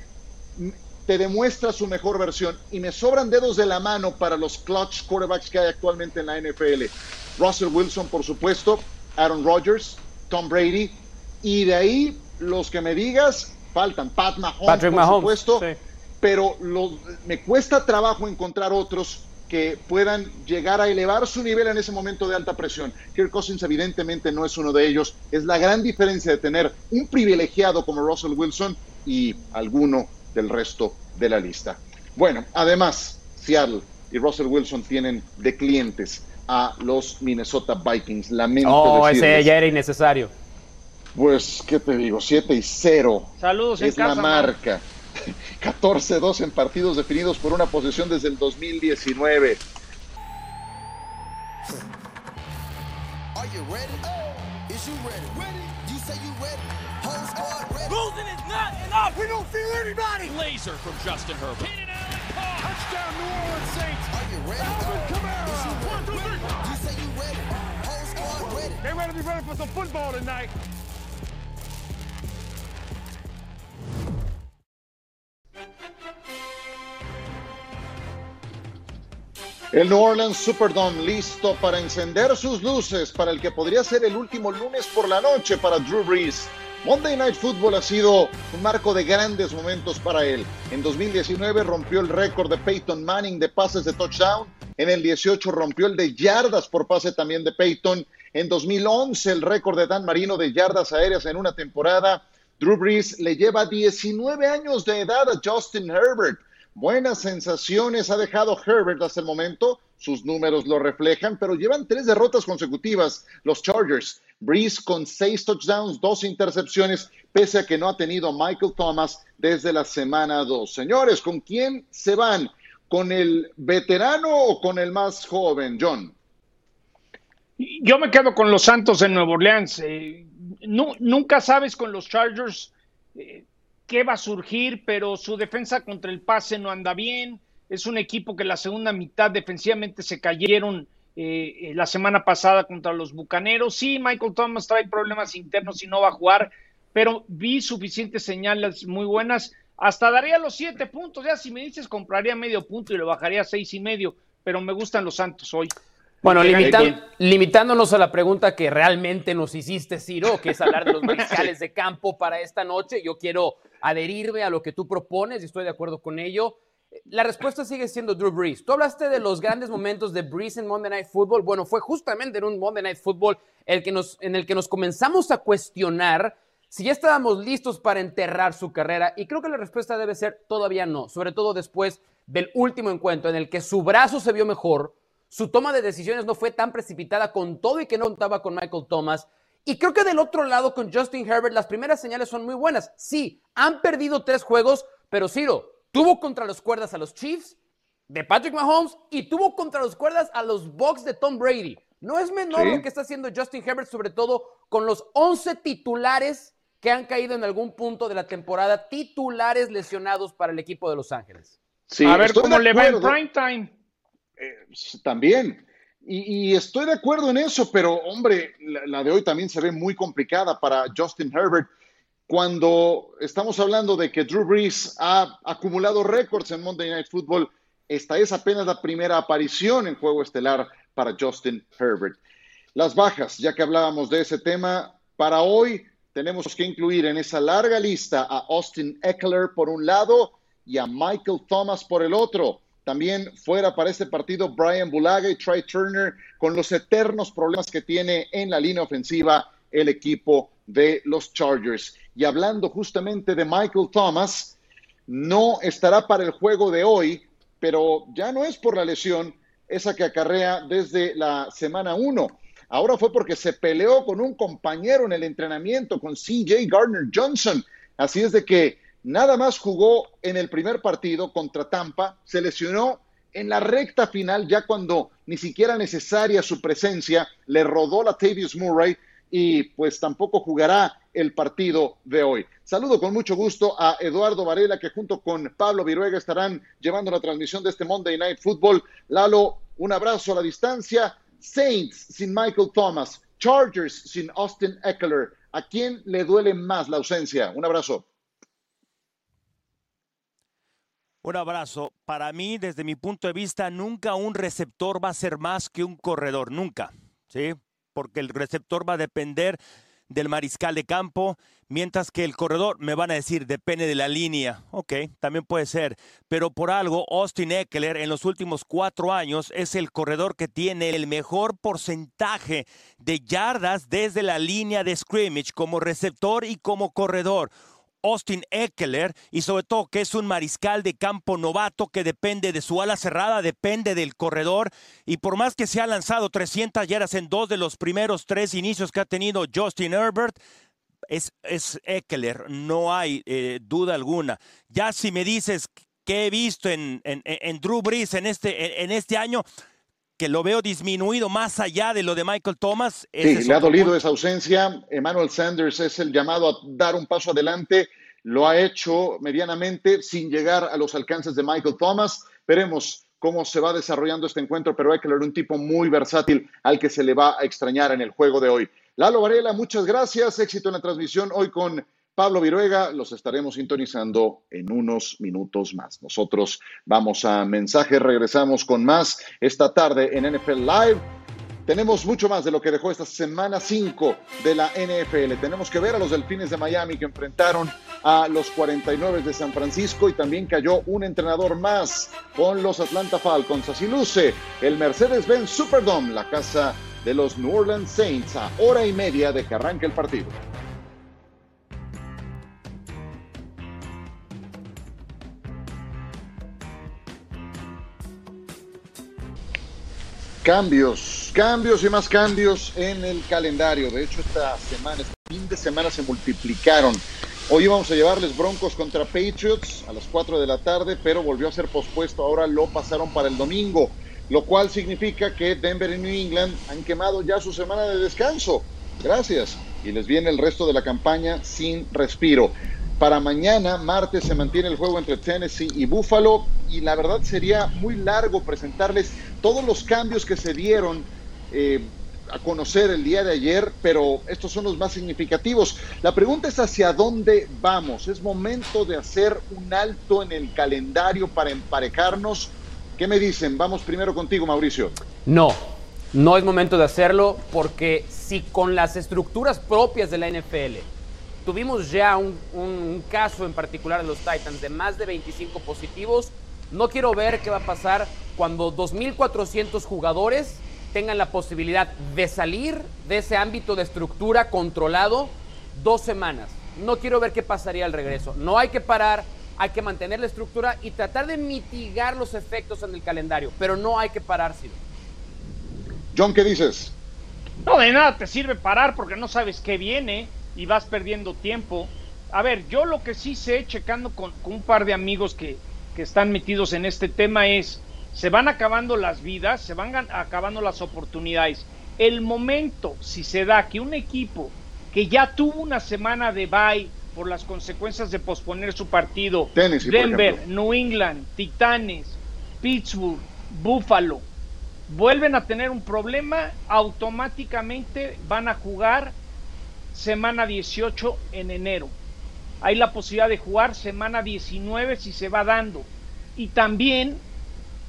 te demuestra su mejor versión. Y me sobran dedos de la mano para los clutch quarterbacks que hay actualmente en la NFL. Russell Wilson, por supuesto, Aaron Rodgers, Tom Brady. Y de ahí, los que me digas, faltan Pat Mahomes, Patrick por Mahomes, supuesto sí. pero lo- me cuesta trabajo encontrar otros que puedan llegar a elevar su nivel en ese momento de alta presión. Kirk Cousins evidentemente no es uno de ellos. Es la gran diferencia de tener un privilegiado como Russell Wilson y alguno del resto de la lista. Bueno, además, Seattle y Russell Wilson tienen de clientes a los Minnesota Vikings. Lamento Oh, ese ya era innecesario. Pues, ¿qué te digo? 7 y 0 Saludos en es la casa. marca. (laughs) 14-2 en partidos definidos por una posesión desde el 2019. Are you ready? Is you ready? Ready? You say El New Orleans Superdome listo para encender sus luces para el que podría ser el último lunes por la noche para Drew Brees. Monday Night Football ha sido un marco de grandes momentos para él. En 2019 rompió el récord de Peyton Manning de pases de touchdown. En el 18 rompió el de yardas por pase también de Peyton. En 2011 el récord de Dan Marino de yardas aéreas en una temporada. Drew Brees le lleva 19 años de edad a Justin Herbert. Buenas sensaciones ha dejado Herbert hasta el momento, sus números lo reflejan, pero llevan tres derrotas consecutivas los Chargers. Breeze con seis touchdowns, dos intercepciones, pese a que no ha tenido Michael Thomas desde la semana 2. Señores, ¿con quién se van? ¿Con el veterano o con el más joven, John? Yo me quedo con los Santos de Nueva Orleans. Eh, nu- nunca sabes con los Chargers eh, qué va a surgir, pero su defensa contra el pase no anda bien. Es un equipo que la segunda mitad defensivamente se cayeron eh, la semana pasada contra los Bucaneros. Sí, Michael Thomas trae problemas internos y no va a jugar, pero vi suficientes señales muy buenas. Hasta daría los siete puntos. Ya si me dices, compraría medio punto y lo bajaría a seis y medio, pero me gustan los Santos hoy. Bueno, limitan- limitándonos a la pregunta que realmente nos hiciste, Ciro, que es hablar de los (laughs) mariscales de campo para esta noche, yo quiero adherirme a lo que tú propones y estoy de acuerdo con ello. La respuesta sigue siendo Drew Brees. Tú hablaste de los grandes momentos de Brees en Monday Night Football. Bueno, fue justamente en un Monday Night Football el que nos, en el que nos comenzamos a cuestionar si ya estábamos listos para enterrar su carrera. Y creo que la respuesta debe ser todavía no, sobre todo después del último encuentro en el que su brazo se vio mejor, su toma de decisiones no fue tan precipitada con todo y que no contaba con Michael Thomas. Y creo que del otro lado con Justin Herbert las primeras señales son muy buenas. Sí, han perdido tres juegos, pero Ciro, tuvo contra los cuerdas a los Chiefs de Patrick Mahomes y tuvo contra los cuerdas a los Bucks de Tom Brady. No es menor Sí. lo que está haciendo Justin Herbert, sobre todo con los 11 titulares que han caído en algún punto de la temporada, titulares lesionados para el equipo de Los Ángeles. Sí, a ver cómo le va en acuerdo. Time. También. Y, y estoy de acuerdo en eso, pero hombre, la, la de hoy también se ve muy complicada para Justin Herbert. Cuando estamos hablando de que Drew Brees ha acumulado récords en Monday Night Football, esta es apenas la primera aparición en juego estelar para Justin Herbert. Las bajas, ya que hablábamos de ese tema, para hoy tenemos que incluir en esa larga lista a Austin Eckler por un lado y a Michael Thomas por el otro. También fuera para este partido Brian Bulaga y Trey Turner con los eternos problemas que tiene en la línea ofensiva el equipo de los Chargers. Y hablando justamente de Michael Thomas, no estará para el juego de hoy, pero ya no es por la lesión esa que acarrea desde la semana 1. Ahora fue porque se peleó con un compañero en el entrenamiento, con CJ Gardner Johnson. Así es de que nada más jugó en el primer partido contra Tampa, se lesionó en la recta final, ya cuando ni siquiera necesaria su presencia, le rodó la Tavius Murray y pues tampoco jugará el partido de hoy. Saludo con mucho gusto a Eduardo Varela, que junto con Pablo Viruega estarán llevando la transmisión de este Monday Night Football. Lalo, un abrazo a la distancia. Saints sin Michael Thomas, Chargers sin Austin Eckler. ¿A quién le duele más la ausencia? Un abrazo. Un abrazo. Para mí, desde mi punto de vista, nunca un receptor va a ser más que un corredor, nunca, ¿sí? Porque el receptor va a depender del mariscal de campo, mientras que el corredor, me van a decir, depende de la línea. Ok, también puede ser. Pero por algo, Austin Eckler en los últimos cuatro años es el corredor que tiene el mejor porcentaje de yardas desde la línea de scrimmage como receptor y como corredor. Austin Eckler y sobre todo que es un mariscal de campo novato que depende de su ala cerrada, depende del corredor y por más que se ha lanzado 300 yardas en dos de los primeros tres inicios que ha tenido Justin Herbert, es, Eckler, no hay eh, duda alguna. Ya si me dices que he visto en, Drew Brees en este, en este año, que lo veo disminuido más allá de lo de Michael Thomas. Sí, le ha dolido punto. esa ausencia. Emmanuel Sanders es el llamado a dar un paso adelante. Lo ha hecho medianamente sin llegar a los alcances de Michael Thomas. Veremos cómo se va desarrollando este encuentro, pero Eckler, un tipo muy versátil al que se le va a extrañar en el juego de hoy. Lalo Varela, muchas gracias. Éxito en la transmisión hoy con Pablo Viruega. Los estaremos sintonizando en unos minutos más. Nosotros vamos a mensajes, regresamos con más esta tarde en NFL Live. Tenemos mucho más de lo que dejó esta semana 5 de la NFL. Tenemos que ver a los Delfines de Miami que enfrentaron a los 49 de San Francisco y también cayó un entrenador más con los Atlanta Falcons. Así luce el Mercedes-Benz Superdome, la casa de los New Orleans Saints, a hora y media de que arranque el partido. Cambios, cambios y más cambios en el calendario. De hecho, esta semana, este fin de semana se multiplicaron. Hoy íbamos a llevarles Broncos contra Patriots a las 4 de la tarde, pero volvió a ser pospuesto. Ahora lo pasaron para el domingo, lo cual significa que Denver y New England han quemado ya su semana de descanso. Gracias. Y les viene el resto de la campaña sin respiro. Para mañana, martes, se mantiene el juego entre Tennessee y Buffalo y la verdad sería muy largo presentarles todos los cambios que se dieron eh, a conocer el día de ayer, pero estos son los más significativos. La pregunta es hacia dónde vamos. ¿Es momento de hacer un alto en el calendario para emparejarnos? ¿Qué me dicen? Vamos primero contigo, Mauricio. No, no es momento de hacerlo porque si con las estructuras propias de la NFL tuvimos ya un, un- caso en particular de los Titans de más de 25 positivos, No quiero ver qué va a pasar cuando 2.400 jugadores tengan la posibilidad de salir de ese ámbito de estructura controlado dos semanas. No quiero ver qué pasaría al regreso. No hay que parar, hay que mantener la estructura y tratar de mitigar los efectos en el calendario, pero no hay que parárselo. John, ¿qué dices? No, de nada te sirve parar porque no sabes qué viene y vas perdiendo tiempo. A ver, yo lo que sí sé, checando con, con un par de amigos que, que están metidos en este tema, es, se van acabando las vidas, se van acabando las oportunidades. El momento, si se da que un equipo que ya tuvo una semana de bye por las consecuencias de posponer su partido, Tennessee, Denver. New England, Titanes, Pittsburgh, Buffalo, vuelven a tener un problema, automáticamente van a jugar semana 18 en enero. Hay la posibilidad de jugar semana 19 si se va dando. Y también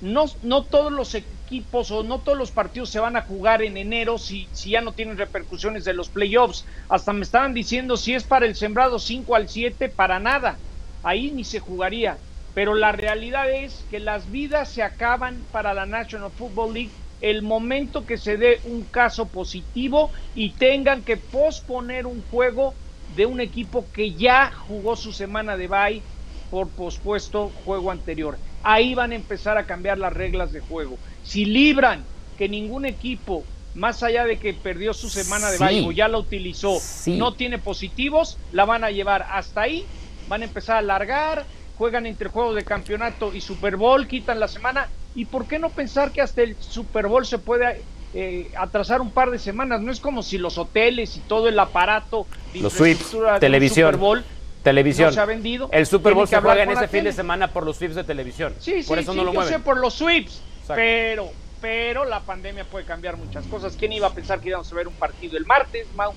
no, no todos los equipos o no todos los partidos se van a jugar en enero si, si ya no tienen repercusiones de los playoffs. Hasta me estaban diciendo si es para el sembrado 5 al 7, para nada. Ahí ni se jugaría. Pero la realidad es que las vidas se acaban para la National Football League el momento que se dé un caso positivo y tengan que posponer un juego de un equipo que ya jugó su semana de bye por pospuesto juego anterior. Ahí van a empezar a cambiar las reglas de juego. Si libran que ningún equipo, más allá de que perdió su semana de Sí. bye o ya la utilizó, Sí. no tiene positivos, la van a llevar hasta ahí, van a empezar a alargar, juegan entre juegos de campeonato y Super Bowl, quitan la semana. ¿Y por qué no pensar que hasta el Super Bowl se puede eh, atrasar un par de semanas? No es como si los hoteles y todo el aparato de Los sweeps, televisión, Super Bowl televisión. no se ha vendido. El Super Bowl se juega en ese fin de semana por los sweeps de televisión. Sí, sí, por eso sí, no lo yo mueven. sé por los sweeps, Exacto. pero, pero la pandemia puede cambiar muchas cosas. ¿Quién iba a pensar que íbamos a ver un partido el martes, Mau?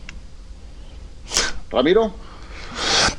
Ramiro.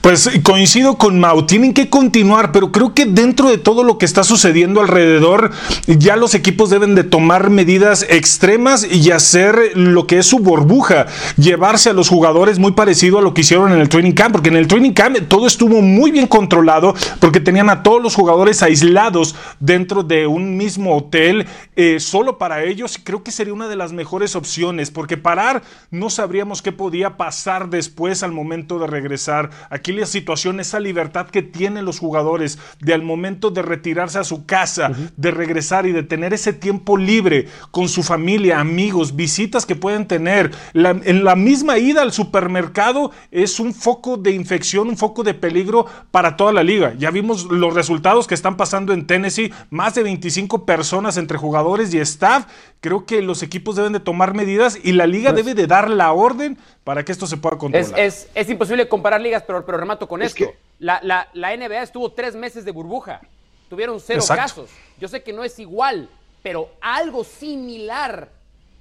Pues coincido con Mau, tienen que continuar, pero creo que dentro de todo lo que está sucediendo alrededor, ya los equipos deben de tomar medidas extremas y hacer lo que es su burbuja, llevarse a los jugadores muy parecido a lo que hicieron en el training camp, porque en el training camp todo estuvo muy bien controlado, porque tenían a todos los jugadores aislados dentro de un mismo hotel, eh, solo para ellos, creo que sería una de las mejores opciones, porque parar no sabríamos qué podía pasar después al momento de regresar. Aquí la situación, esa libertad que tienen los jugadores de al momento de retirarse a su casa, de regresar y de tener ese tiempo libre con su familia, amigos, visitas que pueden tener. La- en la misma ida al supermercado es un foco de infección, un foco de peligro para toda la liga. Ya vimos los resultados que están pasando en Tennessee, más de 25 personas entre jugadores y staff. Creo que los equipos deben de tomar medidas y la liga debe de dar la orden para que esto se pueda Es, controlar. es, es imposible comparar ligas, pero, pero remato con Es esto. que- La, la- la NBA estuvo tres meses de burbuja. Tuvieron cero Exacto. casos. Yo sé que no es igual, pero algo similar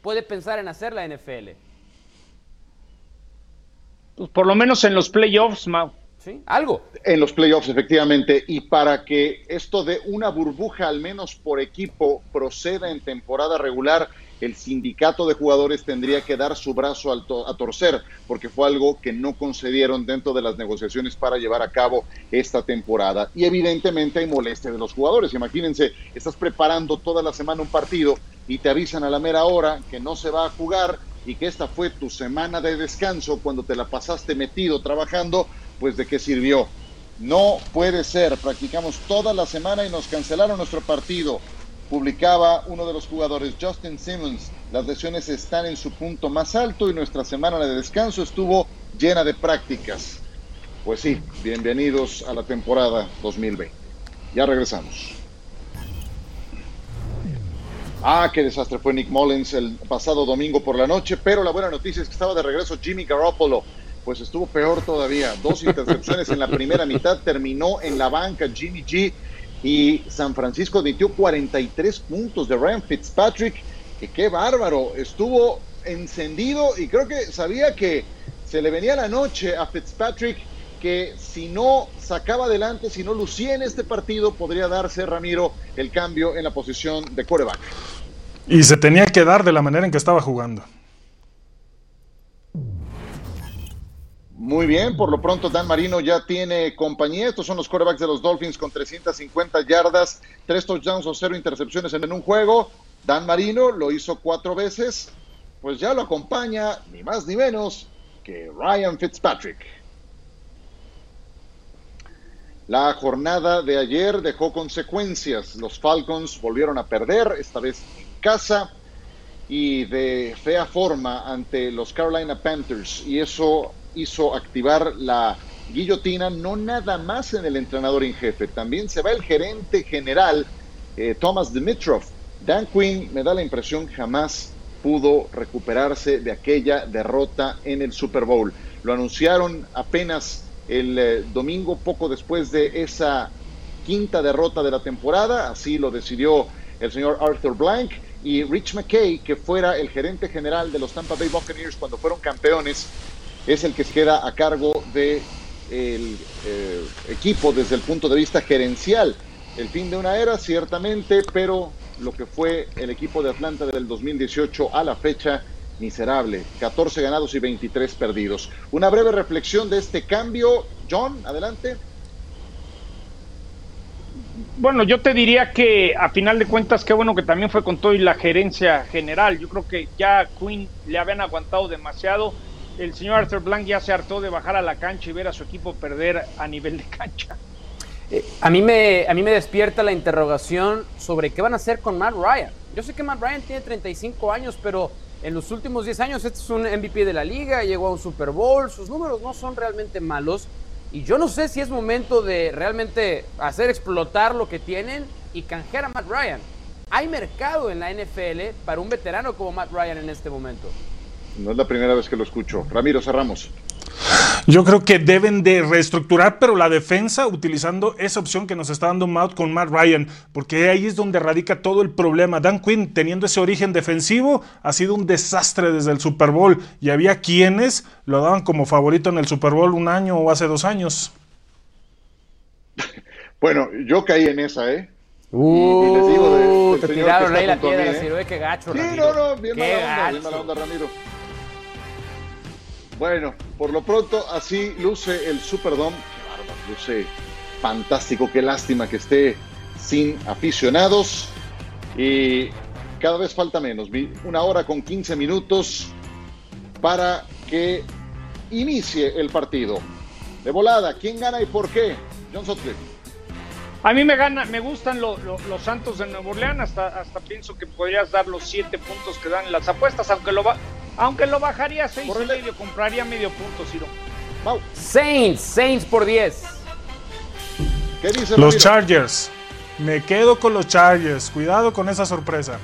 puede pensar en hacer la NFL. Pues por lo menos en los playoffs, Mau. ¿Sí? Algo. En los playoffs, efectivamente, y para que esto de una burbuja, al menos por equipo, proceda en temporada regular, el sindicato de jugadores tendría que dar su brazo a torcer, porque fue algo que no concedieron dentro de las negociaciones para llevar a cabo esta temporada. Y evidentemente hay molestia de los jugadores. Imagínense, estás preparando toda la semana un partido y te avisan a la mera hora que no se va a jugar y que esta fue tu semana de descanso cuando te la pasaste metido trabajando, pues de qué sirvió. No puede ser, practicamos toda la semana y nos cancelaron nuestro partido. Publicaba uno de los jugadores, Justin Simmons, las lesiones están en su punto más alto y nuestra semana de descanso estuvo llena de prácticas. Pues sí, bienvenidos a la temporada 2020. Ya regresamos. Ah, qué desastre fue Nick Mullins el pasado domingo por la noche, pero la buena noticia es que estaba de regreso Jimmy Garoppolo. Pues estuvo peor todavía. Dos (laughs) intercepciones en la primera mitad, terminó en la banca Jimmy G y San Francisco admitió 43 puntos de Ryan Fitzpatrick. Que qué bárbaro, estuvo encendido y creo que sabía que se le venía la noche a Fitzpatrick que si no sacaba adelante, si no lucía en este partido, podría darse Ramiro el cambio en la posición de quarterback. Y se tenía que dar de la manera en que estaba jugando. Muy bien, por lo pronto Dan Marino ya tiene compañía. Estos son los quarterbacks de los Dolphins con 350 yardas, tres touchdowns o cero intercepciones en un juego. Dan Marino lo hizo cuatro veces, pues ya lo acompaña ni más ni menos que Ryan Fitzpatrick. La jornada de ayer dejó consecuencias. Los Falcons volvieron a perder, esta vez en casa y de fea forma ante los Carolina Panthers. Y eso hizo activar la guillotina, no nada más en el entrenador en jefe, también se va el gerente general, eh, Thomas Dimitrov. Dan Quinn me da la impresión jamás pudo recuperarse de aquella derrota en el Super Bowl. Lo anunciaron apenas el eh, domingo, poco después de esa quinta derrota de la temporada, así lo decidió el señor Arthur Blank y Rich McKay, que fuera el gerente general de los Tampa Bay Buccaneers cuando fueron campeones, es el que queda a cargo del de eh, equipo desde el punto de vista gerencial. El fin de una era, ciertamente, pero lo que fue el equipo de Atlanta del 2018 a la fecha miserable, 14 ganados y 23 perdidos. Una breve reflexión de este cambio. John, adelante. Bueno, yo te diría que a final de cuentas, qué bueno que también fue con todo y la gerencia general. Yo creo que ya Quinn le habían aguantado demasiado. El señor Arthur Blank ya se hartó de bajar a la cancha y ver a su equipo perder a nivel de cancha. Eh, a, mí me, a mí me despierta la interrogación sobre qué van a hacer con Matt Ryan. Yo sé que Matt Ryan tiene 35 años, pero en los últimos 10 años este es un MVP de la liga, llegó a un Super Bowl, sus números no son realmente malos. Y yo no sé si es momento de realmente hacer explotar lo que tienen y canjear a Matt Ryan. Hay mercado en la NFL para un veterano como Matt Ryan en este momento. No es la primera vez que lo escucho. Ramiro, cerramos. Yo creo que deben de reestructurar, pero la defensa utilizando esa opción que nos está dando Matt con Matt Ryan, porque ahí es donde radica todo el problema. Dan Quinn, teniendo ese origen defensivo, ha sido un desastre desde el Super Bowl y había quienes lo daban como favorito en el Super Bowl un año o hace dos años. (laughs) Bueno, yo caí en esa, ¿eh? Uh, y, les digo de, te tiraron ahí la piedra, ¿eh? qué gacho, Sí, Ramiro. no, no, bien mala onda, bien mala onda, Ramiro. Bueno, por lo pronto así luce el Superdome. Qué bárbaro, luce fantástico. Qué lástima que esté sin aficionados. Y cada vez falta menos. Una hora con 15 minutos para que inicie el partido. De volada, ¿quién gana y por qué? John Sutcliffe. A mí me gana, me gustan lo, lo, los Santos de Nueva Orleans, hasta, hasta pienso que podrías dar los siete puntos que dan las apuestas, aunque lo va, aunque lo bajaría a seis y medio, compraría medio punto, Ciro. Wow. Saints, Saints por 10. ¿Qué dice Los Chargers. Me quedo con los Chargers. Cuidado con esa sorpresa.